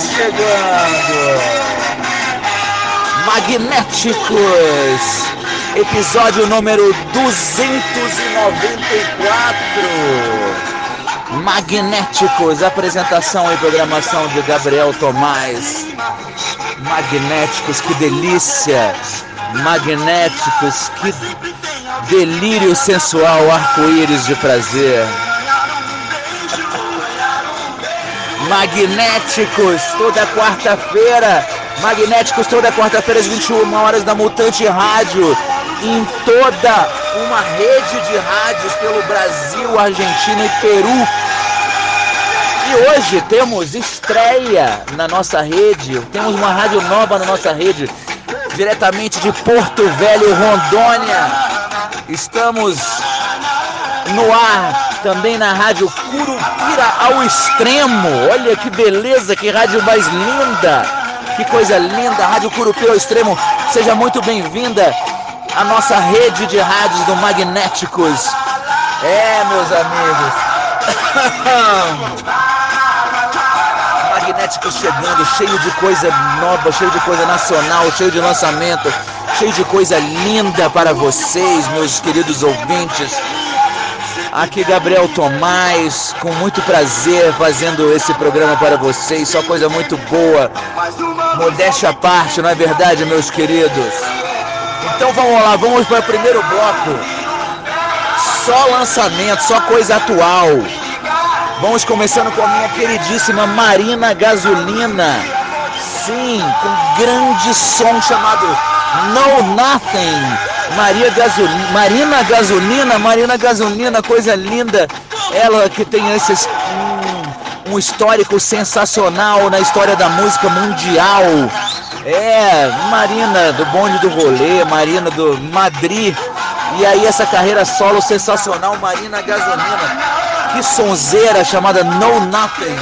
Chegando! Magnéticos! Episódio número 294! Magnéticos, apresentação e programação de Gabriel Tomás. Magnéticos, que delícia! Magnéticos, que delírio sensual, arco-íris de prazer. Magnéticos, toda quarta-feira. Magnéticos, toda quarta-feira às 21 horas na Mutante Rádio. Em toda uma rede de rádios pelo Brasil, Argentina e Peru. E hoje temos estreia na nossa rede. Temos uma rádio nova na nossa rede. Diretamente de Porto Velho, Rondônia. Estamos no ar também na rádio Curupira ao Extremo. Olha que beleza, que rádio mais linda. Que coisa linda, Rádio Curupira ao Extremo. Seja muito bem-vinda à nossa rede de rádios do Magnéticos. É, meus amigos. Magnéticos chegando, cheio de coisa nova, cheio de coisa nacional, cheio de lançamento, cheio de coisa linda para vocês, meus queridos ouvintes. Aqui Gabriel Tomás, com muito prazer fazendo esse programa para vocês, só coisa muito boa. Modéstia à parte, não é verdade, meus queridos? Então vamos lá, vamos para o primeiro bloco. Só lançamento, só coisa atual. Vamos começando com a minha queridíssima Marina Gasolina. Sim, com grande som chamado No Nothing. Maria Gasolina, Marina Gasolina, Marina Gasolina, coisa linda. Ela que tem esses um, um histórico sensacional na história da música mundial. É, Marina do bonde do rolê, Marina do Madrid. E aí essa carreira solo sensacional, Marina Gasolina. Que sonzeira chamada No Nothing.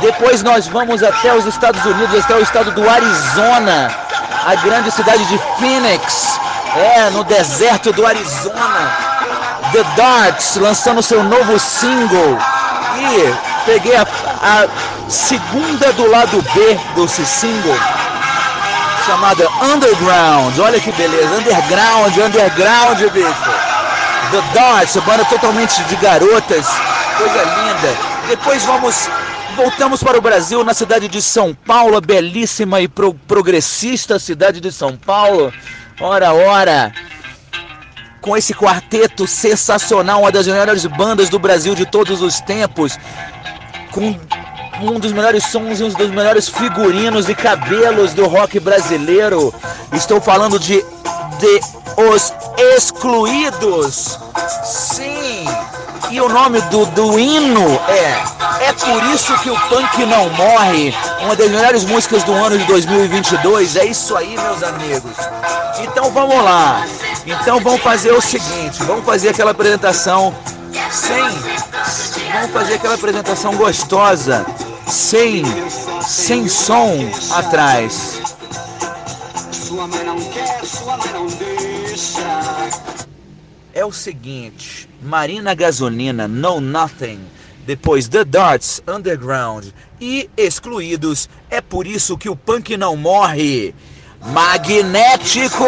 Depois nós vamos até os Estados Unidos, até o estado do Arizona, a grande cidade de Phoenix. É, no deserto do Arizona. The Darts lançando seu novo single. E peguei a, a segunda do lado B desse single, chamada Underground. Olha que beleza, Underground, Underground, bicho. The Darts, banda totalmente de garotas, coisa linda. Depois vamos, voltamos para o Brasil, na cidade de São Paulo, a belíssima e pro, progressista cidade de São Paulo. Ora, ora, com esse quarteto sensacional, uma das melhores bandas do Brasil de todos os tempos, com um dos melhores sons e um dos melhores figurinos e cabelos do rock brasileiro. Estou falando de, de Os Excluídos. Sim, e o nome do, do hino é É Por Isso Que o Punk Não Morre, uma das melhores músicas do ano de 2022. É isso aí, meus amigos. Então vamos lá. Então vamos fazer o seguinte: vamos fazer aquela apresentação sem. Vamos fazer aquela apresentação gostosa, sem, sem som atrás. Sua mãe não quer, sua mãe não deixa. É o seguinte: Marina Gasolina, No Nothing. Depois The Darts, Underground e Excluídos. É por isso que o punk não morre. Magnéticos!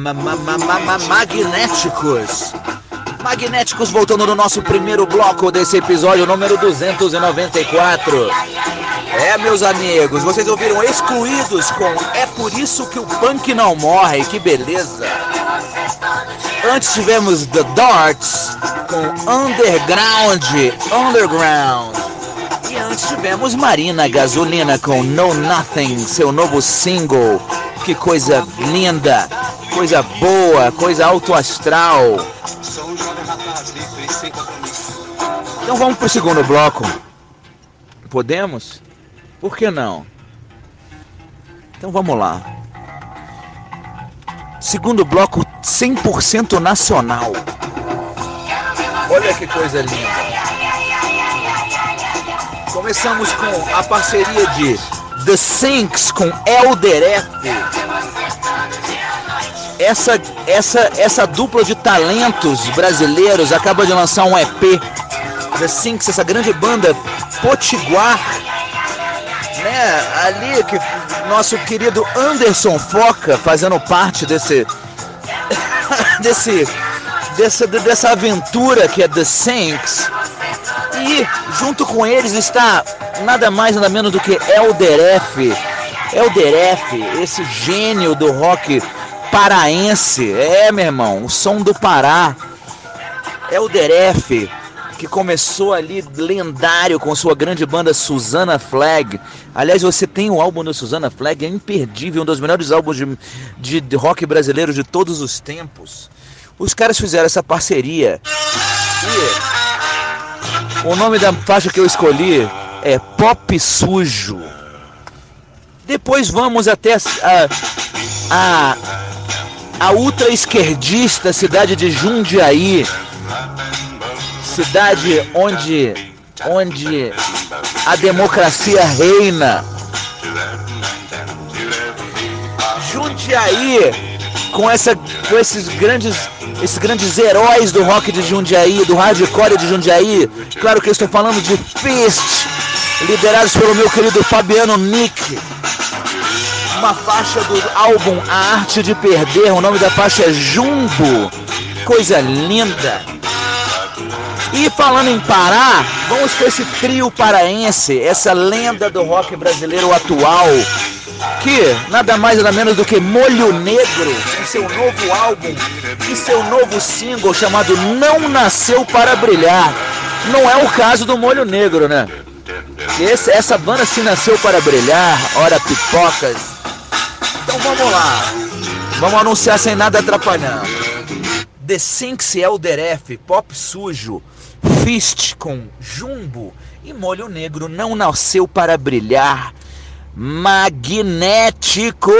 Ma, ma, ma, ma, ma, ma magnéticos. Magnéticos voltando no nosso primeiro bloco desse episódio número 294. É, meus amigos, vocês ouviram excluídos com É por isso que o punk não morre, que beleza. Antes tivemos The Darts com Underground, Underground. E antes tivemos Marina Gasolina com No Nothing, seu novo single. Que coisa linda, coisa boa, coisa alto astral. Então vamos pro segundo bloco. Podemos? Por que não? Então vamos lá. Segundo bloco 100% nacional. Olha que coisa linda. Começamos com a parceria de The Sinks com Elder F. Essa, essa, essa dupla de talentos brasileiros acaba de lançar um EP. The Sinks, essa grande banda potiguar, né? Ali que nosso querido Anderson Foca fazendo parte desse desse dessa dessa aventura que é The Sinks. E junto com eles está nada mais nada menos do que Elder F. Elder F, esse gênio do rock paraense. É, meu irmão, o som do Pará. Elder F, que começou ali lendário com sua grande banda Susana Flag. Aliás, você tem o álbum da Susana Flag, é imperdível, um dos melhores álbuns de, de rock brasileiro de todos os tempos. Os caras fizeram essa parceria. E o nome da faixa que eu escolhi é Pop Sujo. Depois vamos até a, a, a ultra esquerdista cidade de Jundiaí, cidade onde, onde a democracia reina. Jundiaí, com, essa, com esses grandes esses grandes heróis do rock de Jundiaí, do hardcore de Jundiaí. Claro que eu estou falando de Fist, liderados pelo meu querido Fabiano Nick. Uma faixa do álbum A Arte de Perder, o nome da faixa é Jumbo. Coisa linda. E falando em Pará, vamos com esse trio paraense, essa lenda do rock brasileiro atual, que nada mais nada menos do que Molho Negro, em seu novo álbum e seu novo single chamado Não Nasceu para Brilhar. Não é o caso do Molho Negro, né? Esse, essa banda se nasceu para brilhar, ora pipocas. Então vamos lá. Vamos anunciar sem nada atrapalhando. The Sinks Elder F, Pop Sujo, Fist com Jumbo e Molho Negro não nasceu para brilhar. Magnéticos!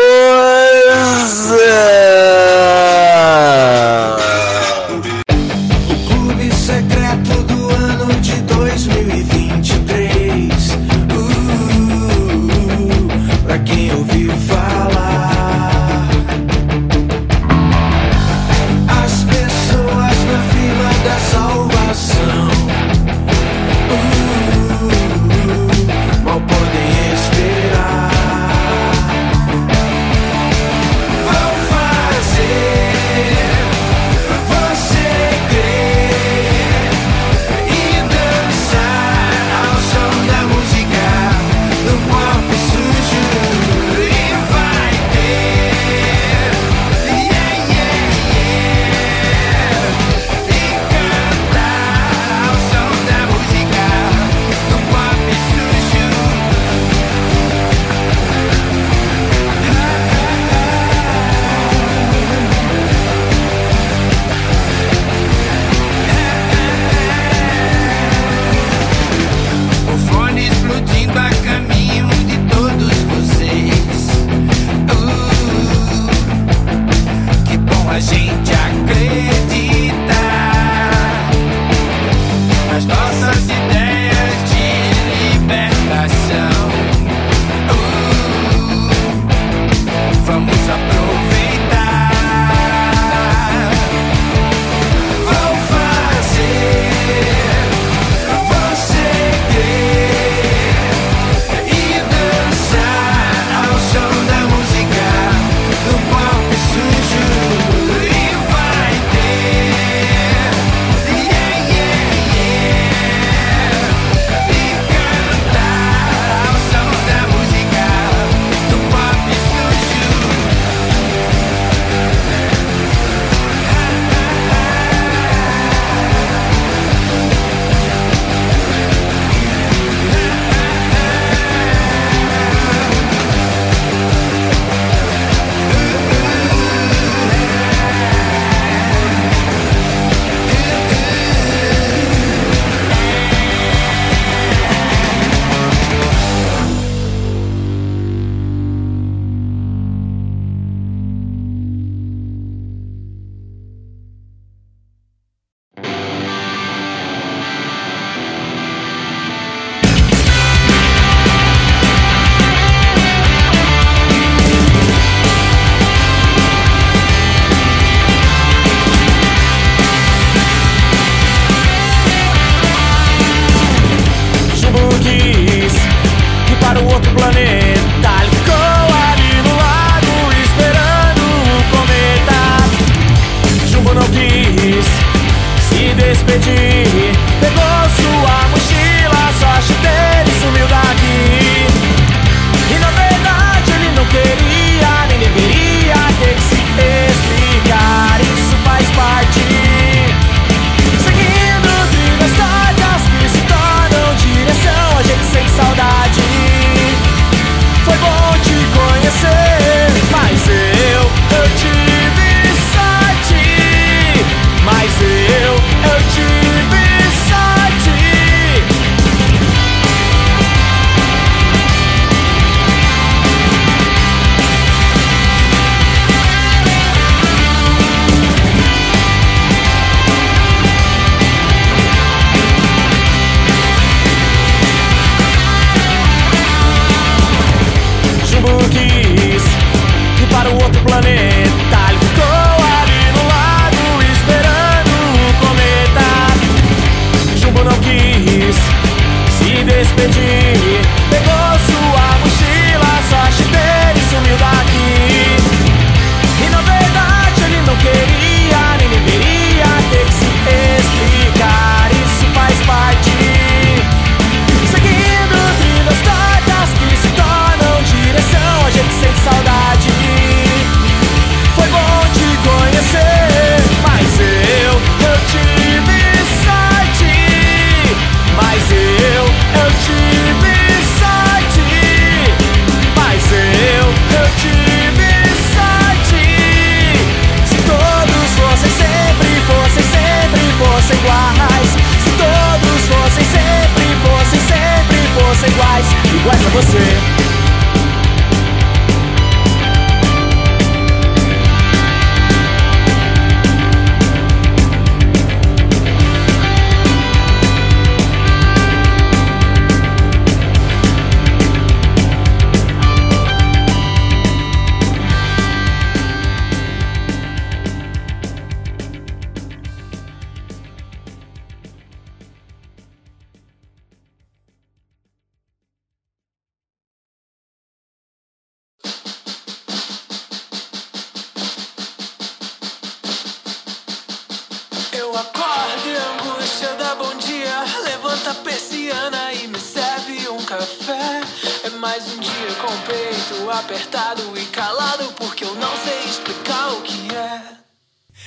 Mais um dia com o peito apertado e calado, porque eu não sei explicar o que é.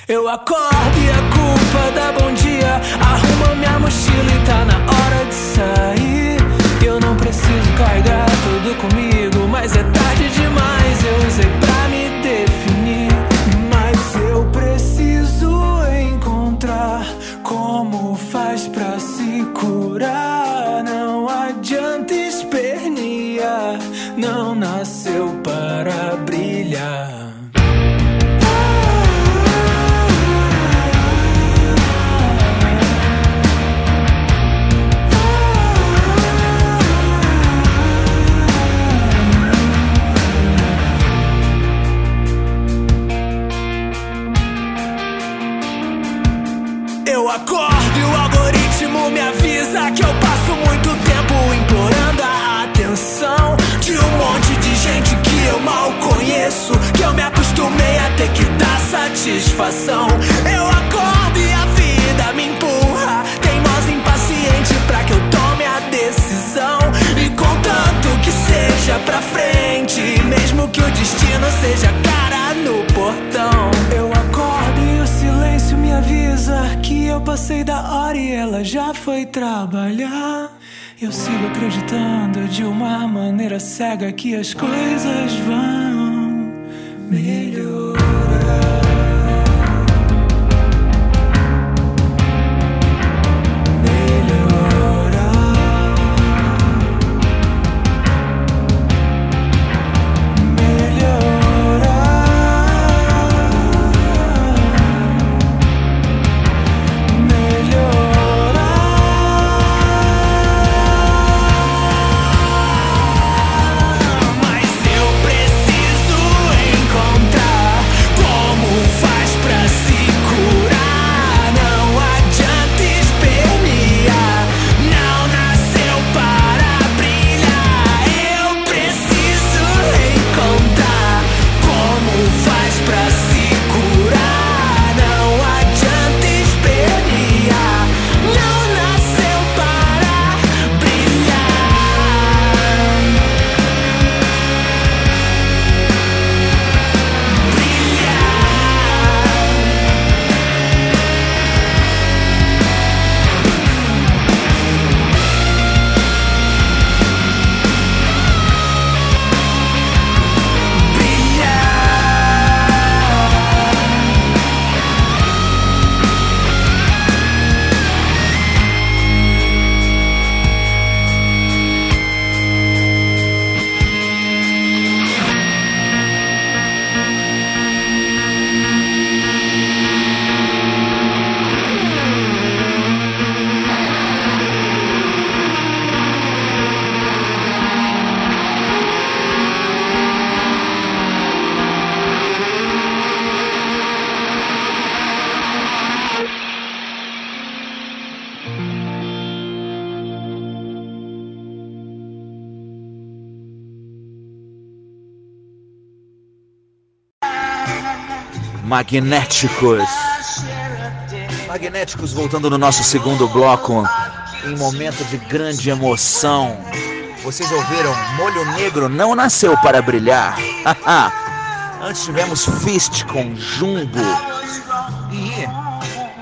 Eu acordo e a culpa dá bom dia. Arruma minha mochila e tá na hora de sair. Eu não preciso carregar tudo comigo, mas é tarde demais. Eu usei pra me definir. Mas eu preciso encontrar como faz pra se curar. Ter que dar satisfação. Eu acordo e a vida me empurra, teimosa impaciente pra que eu tome a decisão. E contanto que seja pra frente, mesmo que o destino seja cara no portão. Eu acordo e o silêncio me avisa que eu passei da hora e ela já foi trabalhar. Eu sigo acreditando de uma maneira cega que as coisas vão melhorar. Magnéticos. Magnéticos voltando no nosso segundo bloco, em momento de grande emoção. Vocês ouviram? Molho Negro não nasceu para brilhar. Antes tivemos Fist com Jumbo. E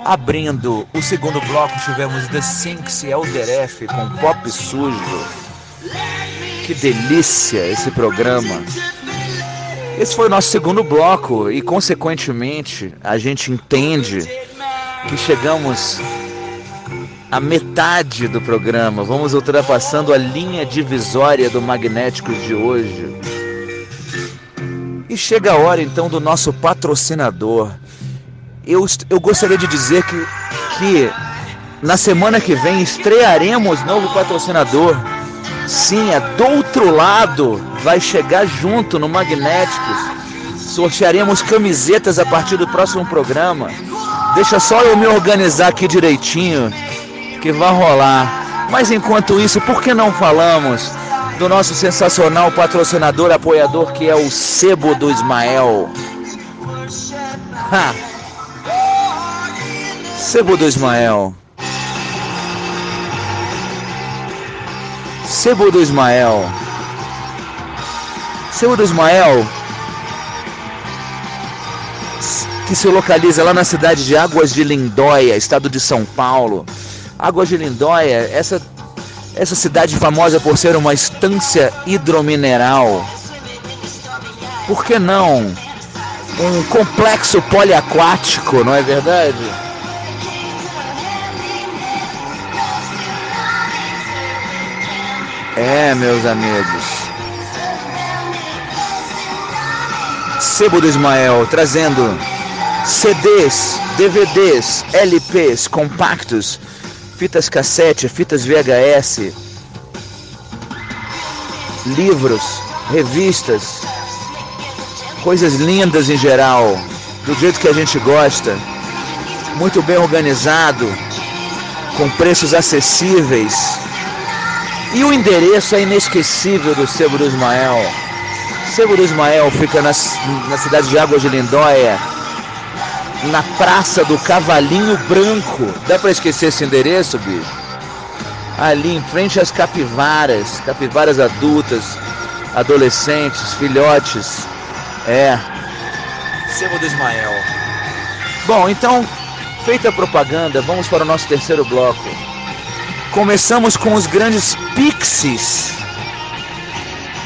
abrindo o segundo bloco tivemos The Sinks e Elder F com Pop Sujo. Que delícia esse programa. Esse foi o nosso segundo bloco e, consequentemente, a gente entende que chegamos a metade do programa. Vamos ultrapassando a linha divisória do magnético de hoje. E chega a hora então do nosso patrocinador. Eu, eu gostaria de dizer que, que na semana que vem estrearemos novo patrocinador. Sim, é do outro lado. Vai chegar junto no Magnéticos. Sortearemos camisetas a partir do próximo programa. Deixa só eu me organizar aqui direitinho que vai rolar. Mas enquanto isso, por que não falamos do nosso sensacional patrocinador apoiador que é o Sebo do Ismael? Ha. Sebo do Ismael. Sebo do Ismael. Sebo do Ismael que se localiza lá na cidade de Águas de Lindóia, estado de São Paulo. Águas de Lindóia, essa, essa cidade famosa por ser uma estância hidromineral. Por que não um complexo poliaquático, não é verdade? É, meus amigos. Sebo do Ismael trazendo CDs, DVDs, LPs, compactos, fitas cassete, fitas VHS, livros, revistas, coisas lindas em geral, do jeito que a gente gosta, muito bem organizado, com preços acessíveis. E o endereço é inesquecível do Sebo do Ismael. Sebo do Ismael fica na, na cidade de Águas de Lindóia, na Praça do Cavalinho Branco. Dá para esquecer esse endereço, bicho? Ali em frente às capivaras, capivaras adultas, adolescentes, filhotes. É. Sebo do Ismael. Bom, então, feita a propaganda, vamos para o nosso terceiro bloco. Começamos com os grandes Pixies.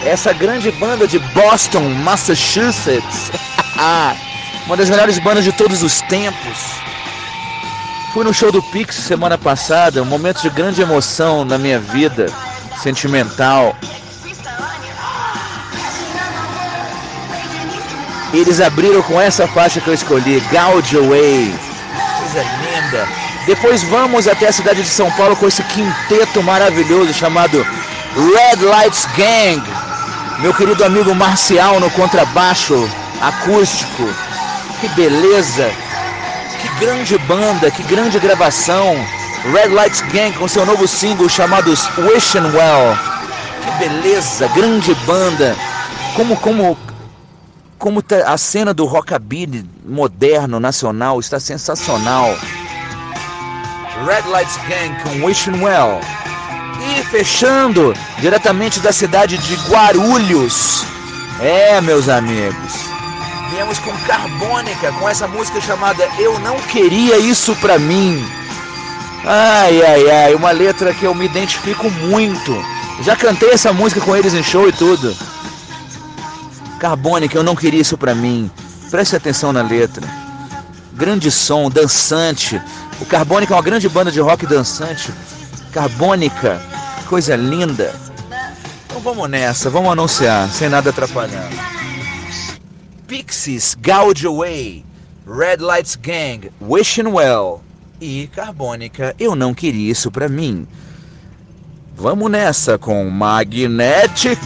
Essa grande banda de Boston, Massachusetts. uma das melhores bandas de todos os tempos. Fui no show do Pix semana passada, um momento de grande emoção na minha vida sentimental. Eles abriram com essa faixa que eu escolhi, Gouge Away. Coisa linda. Depois vamos até a cidade de São Paulo com esse quinteto maravilhoso chamado Red Lights Gang. Meu querido amigo Marcial no contrabaixo acústico. Que beleza! Que grande banda, que grande gravação. Red Lights Gang com seu novo single chamado Wishing Well. Que beleza, grande banda. Como como como tá a cena do rockabilly moderno nacional está sensacional. Red Lights Gang com Wishing Well. E fechando diretamente da cidade de Guarulhos. É, meus amigos. Viemos com Carbônica, com essa música chamada Eu Não Queria Isso Pra Mim. Ai, ai, ai, uma letra que eu me identifico muito. Já cantei essa música com eles em show e tudo. Carbônica, eu não queria isso pra mim. Preste atenção na letra. Grande som, dançante. O Carbônica é uma grande banda de rock dançante. Carbônica, coisa linda. Então vamos nessa, vamos anunciar, sem nada atrapalhando. Pixies, Gouge Away, Red Lights Gang, Wishing Well e Carbônica, Eu Não Queria Isso Pra Mim. Vamos nessa com Magnéticos!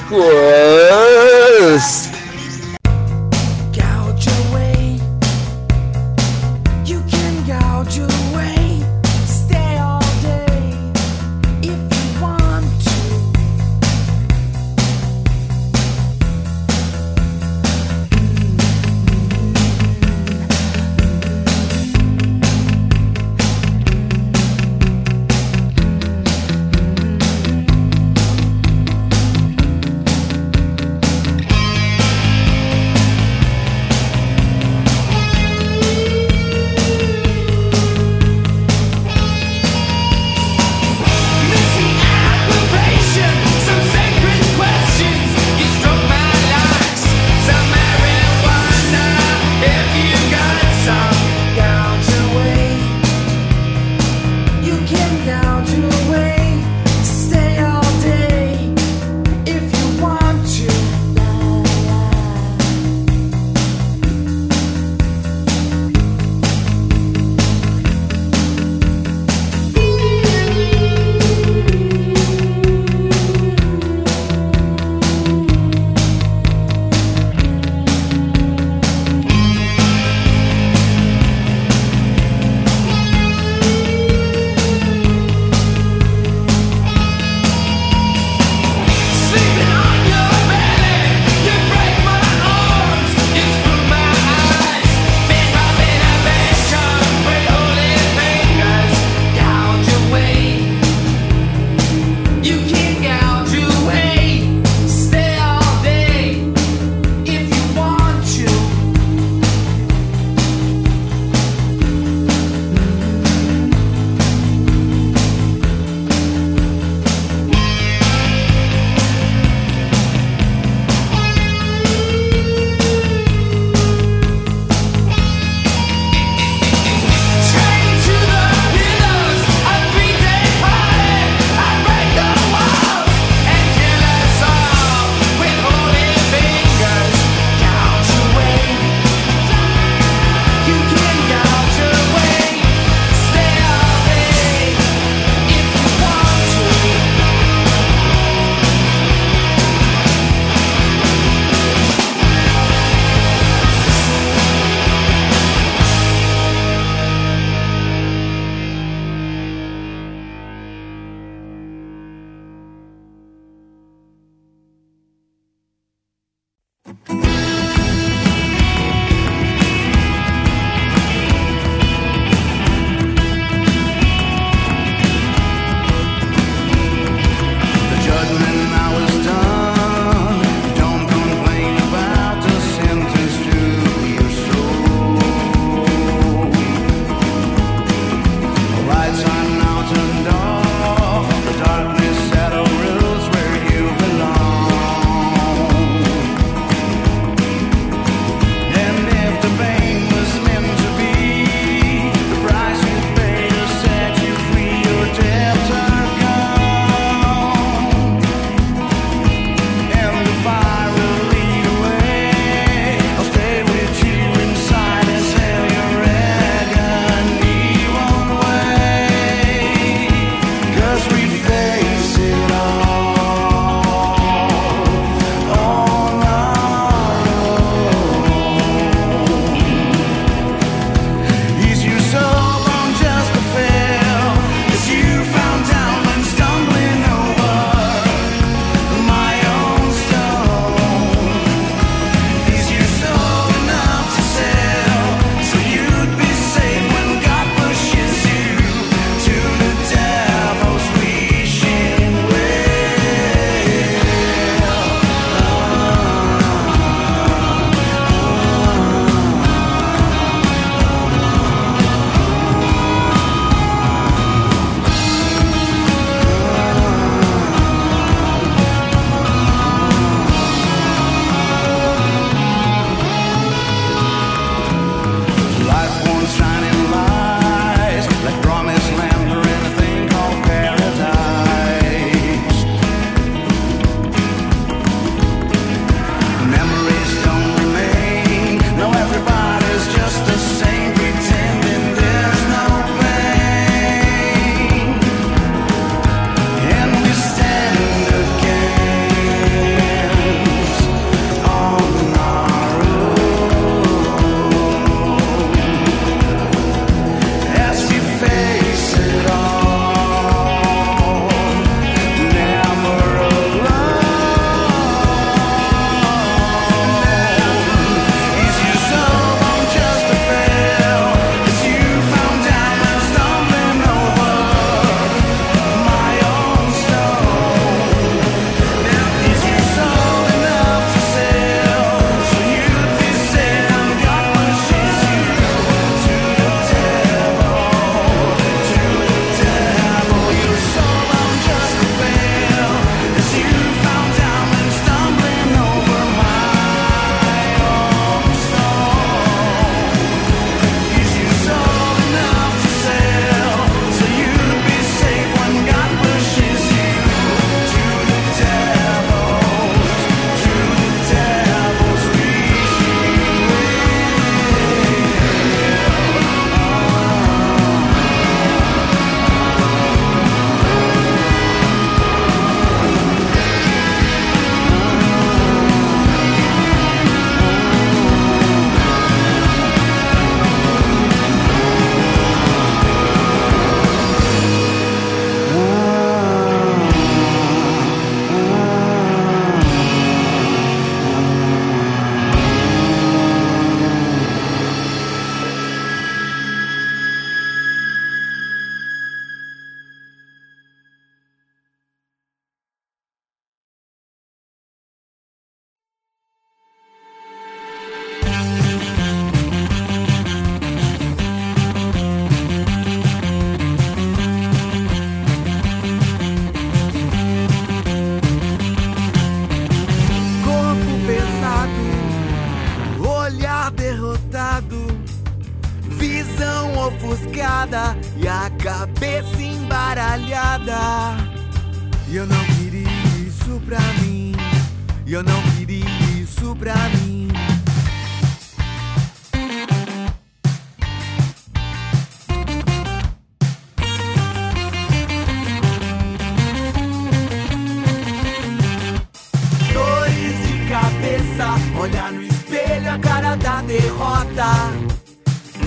Olhar no espelho a cara da derrota.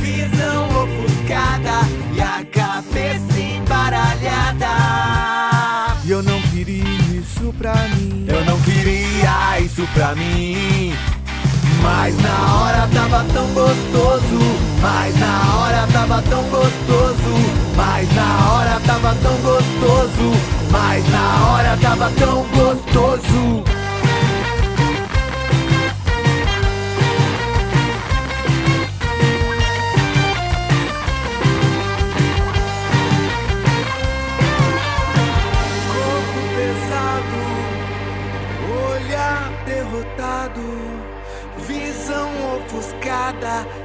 Visão ofuscada e a cabeça embaralhada. E eu não queria isso pra mim. Eu não queria isso pra mim. Mas na hora tava tão gostoso. Mas na hora tava tão gostoso. Mas na hora tava tão gostoso. Mas na hora tava tão gostoso.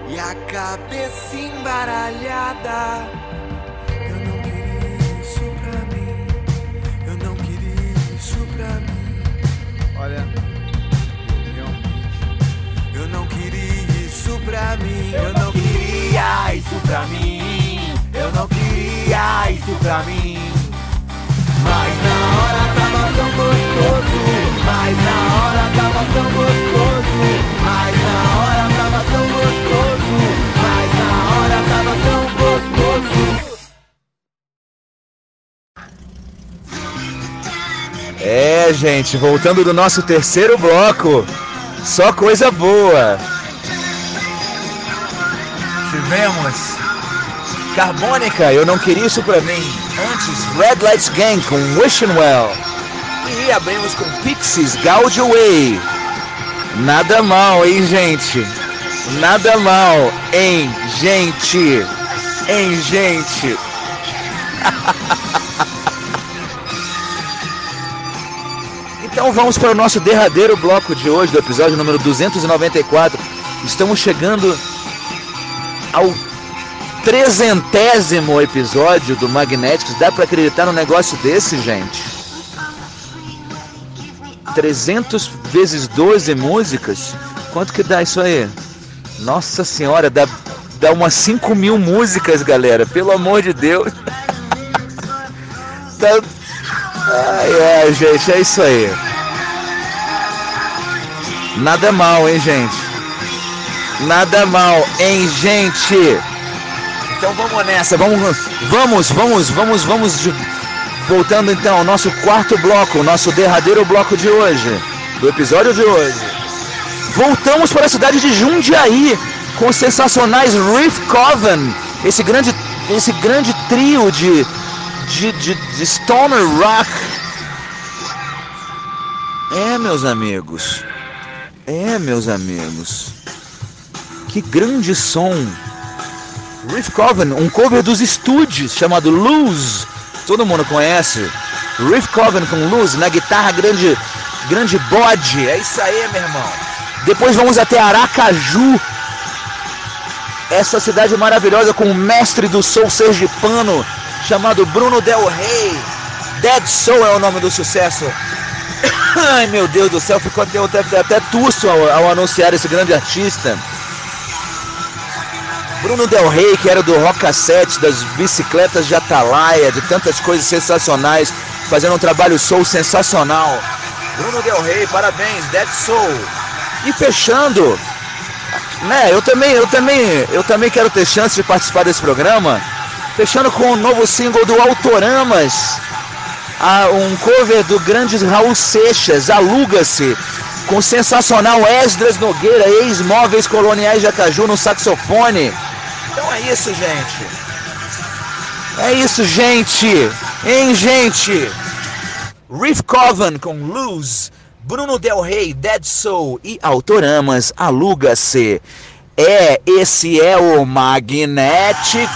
E a cabeça embaralhada. Eu não queria isso pra mim, eu não queria isso pra mim. Olha, realmente, eu não queria isso pra mim, eu não queria isso pra mim, eu não queria isso pra mim. Mas na hora tava tão gostoso Mas na hora tava tão gostoso Mas na hora tava tão gostoso Mas na hora tava tão gostoso É, gente, voltando do nosso terceiro bloco. Só coisa boa. Tivemos Carbônica, eu não queria isso pra mim. Antes, Red Lights Gang com Wishing Well. E abrimos com Pixies, Gaudio Way. Nada mal, hein, gente? Nada mal, hein, gente? Hein, gente? Então vamos para o nosso derradeiro bloco de hoje, do episódio número 294. Estamos chegando ao trezentésimo episódio do Magnéticos. Dá para acreditar num negócio desse, gente? 300 vezes 12 músicas? Quanto que dá isso aí? Nossa senhora, dá, dá umas 5 mil músicas, galera. Pelo amor de Deus. Tá... Ai, ai, gente, é isso aí. Nada mal, hein, gente? Nada mal, hein, gente? Então vamos nessa, vamos, vamos, vamos, vamos, vamos. Voltando então ao nosso quarto bloco, o nosso derradeiro bloco de hoje, do episódio de hoje. Voltamos para a cidade de Jundiaí com os sensacionais Riff Coven, esse grande, esse grande trio de, de, de, de stoner rock. É, meus amigos. É, meus amigos. Que grande som. Riff Coven, um cover dos Stooges chamado Lose. Todo mundo conhece. Riff Coven com Lose na guitarra grande, grande bode. É isso aí, meu irmão. Depois vamos até Aracaju. Essa cidade maravilhosa com o mestre do soul sergipano chamado Bruno Del Rey. Dead Soul é o nome do sucesso. Ai meu Deus do céu, ficou até, até, até ao, ao anunciar esse grande artista. Bruno Del Rey, que era do Rock Cassette, das bicicletas de Atalaia, de tantas coisas sensacionais, fazendo um trabalho soul sensacional. Bruno Del Rey, parabéns, Dead Soul. E fechando, né, eu também, eu também, eu também quero ter chance de participar desse programa. Fechando com o novo single do Autoramas, a- um cover do grande Raul Seixas, Aluga-se, com o sensacional Esdras Nogueira, ex-móveis coloniais de Acaju no saxofone. Então é isso, gente. É isso, gente. Hein, gente? Riff Coven com Luz, Bruno Del Rey, Dead Soul e Autoramas, Aluga-se. É, esse é o Magnéticos.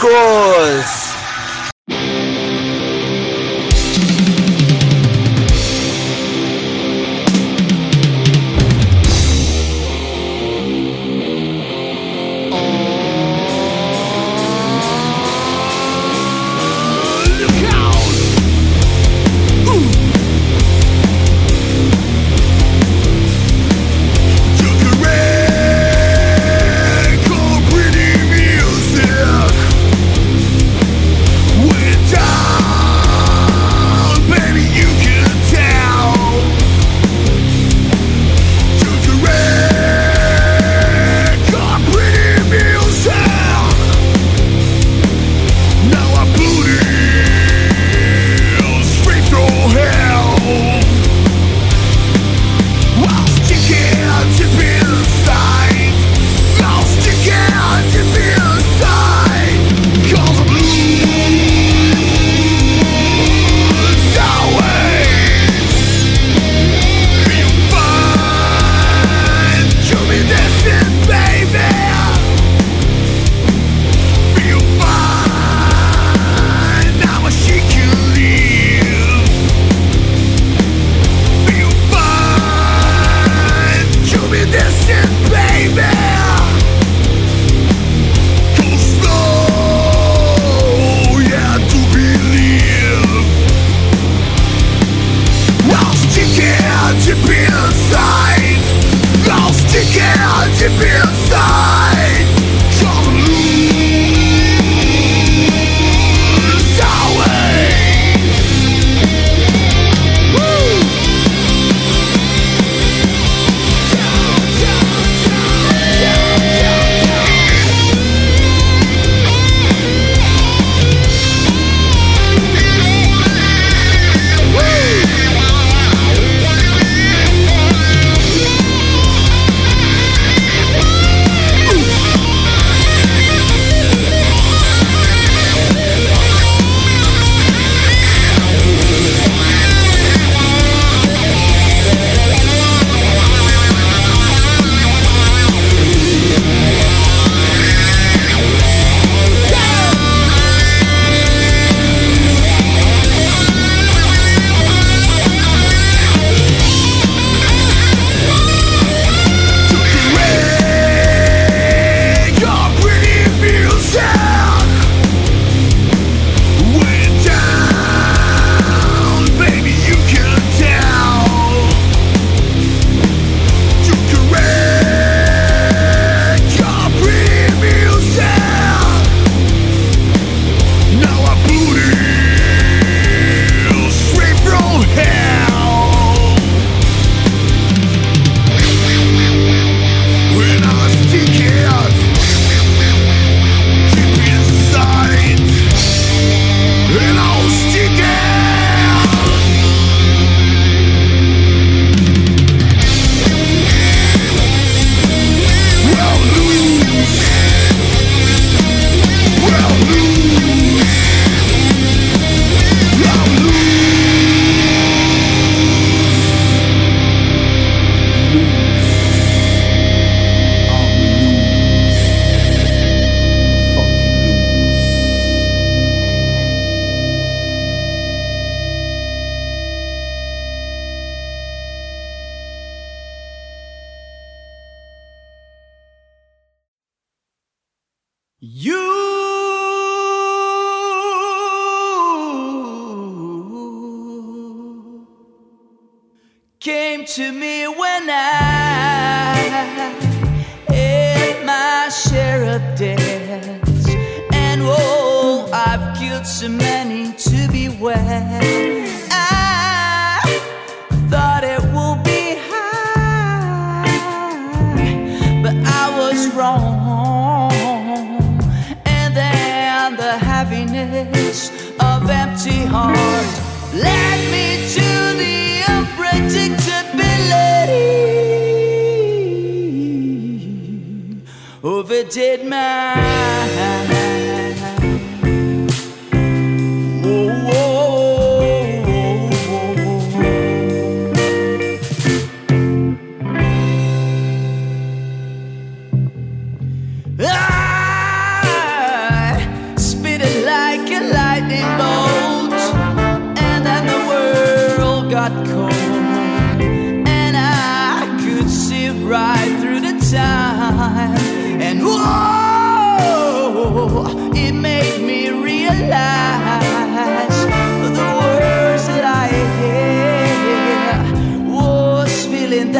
did my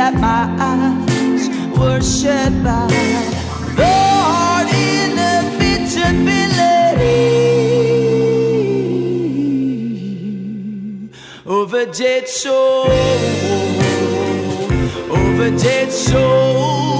that my eyes were shed by the heart in inevitability of a dead soul, of a dead soul.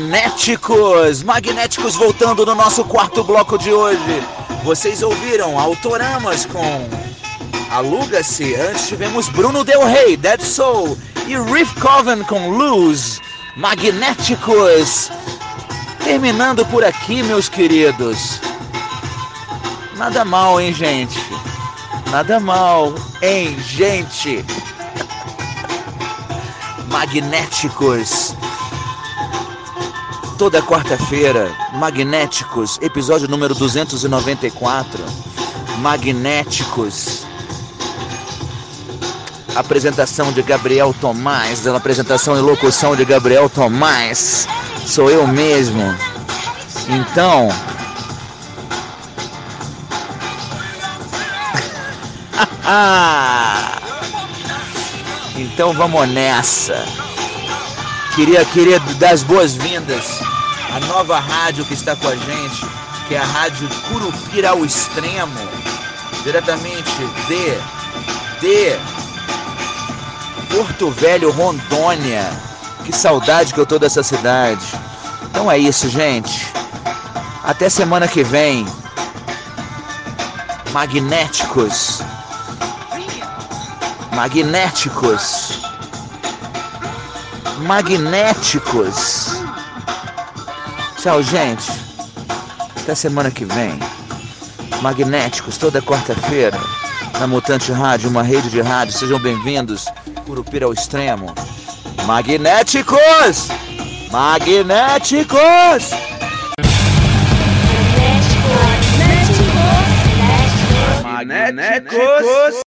Magnéticos! Magnéticos voltando no nosso quarto bloco de hoje. Vocês ouviram Autoramas com Aluga-se. Antes tivemos Bruno Del Rey, Dead Soul. E Riff Coven com Lose. Magnéticos! Terminando por aqui, meus queridos. Nada mal, hein, gente? Nada mal, hein, gente? Magnéticos. Toda quarta-feira, Magnéticos, episódio número 294. Magnéticos. Apresentação de Gabriel Tomás, apresentação e locução de Gabriel Tomás. Sou eu mesmo. Então, então vamos nessa. Queria, queria dar as boas-vindas à nova rádio que está com a gente, que é a Rádio Curupira ao Extremo, diretamente de, de Porto Velho, Rondônia. Que saudade que eu tô dessa cidade. Então é isso, gente. Até semana que vem. Magnéticos. Magnéticos. Magnéticos. Tchau, gente. Até semana que vem. Magnéticos, toda quarta-feira. Na Mutante Rádio, uma rede de rádio. Sejam bem-vindos. Curupira ao extremo. Magnéticos! Magnéticos! Magnéticos. Magnéticos.